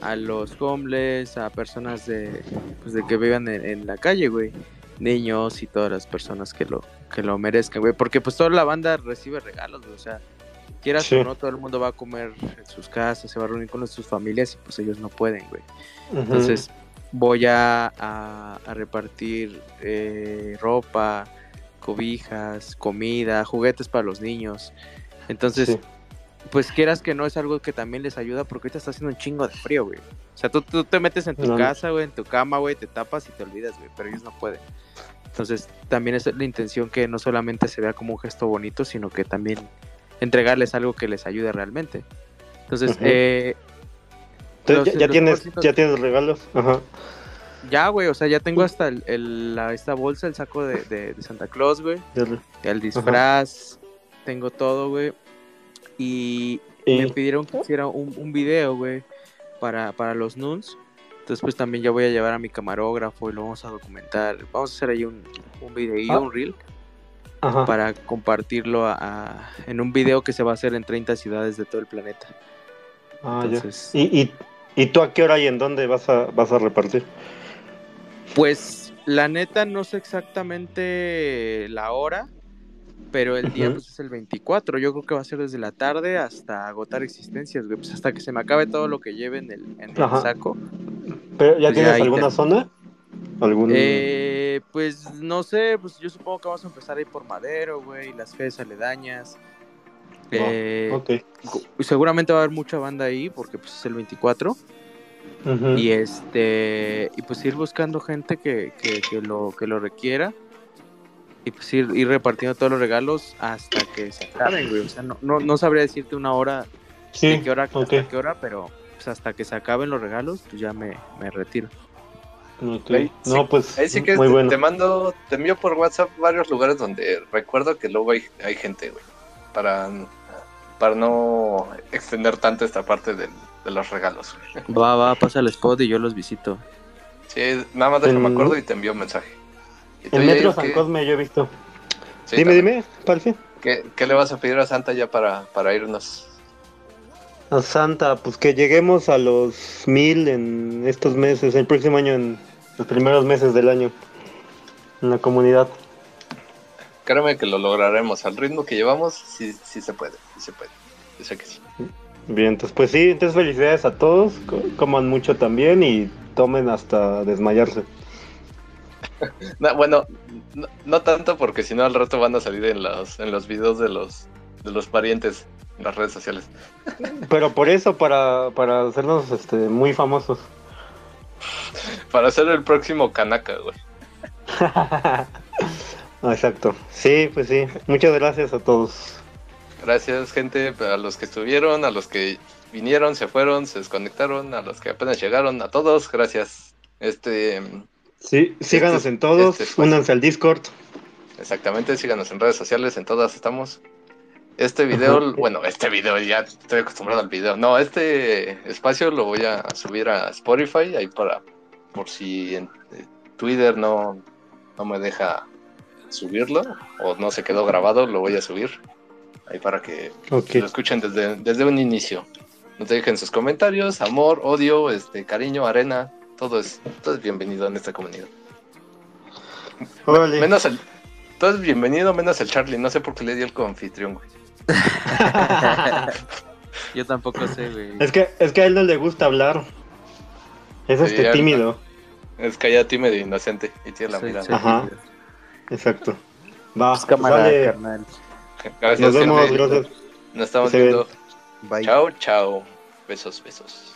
a los homeless, a personas de, pues, de que vivan en, en la calle, güey, niños y todas las personas que lo, que lo merezcan, güey, porque pues toda la banda recibe regalos, güey, o sea, quieras Sí. o no, todo el mundo va a comer en sus casas, se va a reunir con sus familias y pues ellos no pueden, güey. Entonces voy a, a- a repartir eh, ropa, cobijas, comida, juguetes para los niños. Entonces, Sí. pues quieras que no es algo que también les ayuda porque ahorita está haciendo un chingo de frío, güey. O sea, tú, tú te metes en tu No. casa, güey, en tu cama, güey, te tapas y te olvidas, güey, pero ellos no pueden. Entonces, también es la intención que no solamente se vea como un gesto bonito, sino que también entregarles algo que les ayude realmente. Entonces, eh, Entonces, los- ya, tienes, ya tienes regalos. Ajá. Ya, güey, o sea, ya tengo hasta el, el- la, esta bolsa, el saco de, de- de Santa Claus, güey. El disfraz, tengo todo, güey. Y me pidieron que hiciera un, un video, güey, para, para los nuns. Entonces, pues también ya voy a llevar a mi camarógrafo y lo vamos a documentar. Vamos a hacer ahí un, un videillo, Ah. un reel, ajá. para compartirlo a- a- en un video que se va a hacer en 30 ciudades de todo el planeta. Ah, ya. Entonces, ¿Y, y, ¿Y tú a qué hora y en dónde vas a, vas a repartir? Pues la neta no sé exactamente la hora, pero el día pues es el 24. Yo creo que va a ser desde la tarde hasta agotar existencias, güey. Pues hasta que se me acabe todo lo que lleve en el, en el saco. ¿Pero ¿Ya Pues tienes alguna te- zona? ¿Algún... Eh, pues no sé, pues yo supongo que vamos a empezar ahí por Madero, güey, las calles aledañas. Eh, Ok. gu- seguramente va a haber mucha banda ahí porque pues es el 24. Ujú. y este y pues ir buscando gente que, que, que lo que lo requiera y pues ir, ir repartiendo todos los regalos hasta que se acaben, güey. O sea, no, no, no sabría decirte una hora Sí, de qué hora ok, hasta qué hora, pero pues hasta que se acaben los regalos, pues ya me, me retiro. sí- No, pues Ahí sí que muy te, bueno. te mando, te envío por WhatsApp varios lugares donde recuerdo que luego hay, hay gente, güey. Para, para no extender tanto esta parte del- de los regalos, güey. Va, va, pasa el spot y yo los visito. Sí, nada más déjame En- acuerdo y te envío un mensaje. ¿Y En Metro San Cosme yo he visto. sí, dime, también. dime, Palfi. ¿Qué, qué le vas a pedir a Santa ya para, para irnos? A Santa, pues que lleguemos a los mil en estos meses, el próximo año, en los primeros meses del año, en la comunidad. Créeme que lo lograremos. Al ritmo que llevamos, sí, sí se puede, sí se puede. Yo sé que sí. Bien, entonces pues sí, entonces felicidades a todos, co- coman mucho también y tomen hasta desmayarse. No, bueno, no, no tanto porque si no al rato van a salir en los, en los videos de los, de los parientes en las redes sociales. Pero por eso, para, para hacernos este, muy famosos. Para ser el próximo Kanaka, güey. Exacto. Sí, pues sí. Muchas gracias a todos. Gracias, gente, a los que estuvieron, a los que vinieron, se fueron, se desconectaron, a los que apenas llegaron, a todos, gracias. Este, Sí, síganos Este- en todos, este únanse al Discord. exactamente, síganos en redes sociales, en todas estamos. Este video, bueno, este video ya estoy acostumbrado al video. No, este espacio lo voy a subir a Spotify, ahí para, por si en eh, Twitter no, no me deja subirlo o no se quedó grabado, lo voy a subir. Ahí para que lo escuchen desde, desde un inicio. Nos dejen sus comentarios, amor, odio, este, cariño, arena, todo es, todo es bienvenido en esta comunidad. Menos el, todo es bienvenido, menos el Charlie, no sé por qué le di el coanfitrión, güey. Yo tampoco sé, güey. Es que, es que a él no le gusta hablar. Es Sí, este tímido. Es que ya tímido e inocente y tiene la mirada. Ajá. tímido. Exacto. Va, Pues cámara, sale. carnal. Gracias, Nos vemos, gente. gracias. Nos estamos se viendo. Bye. Chao, chao. Besos, besos.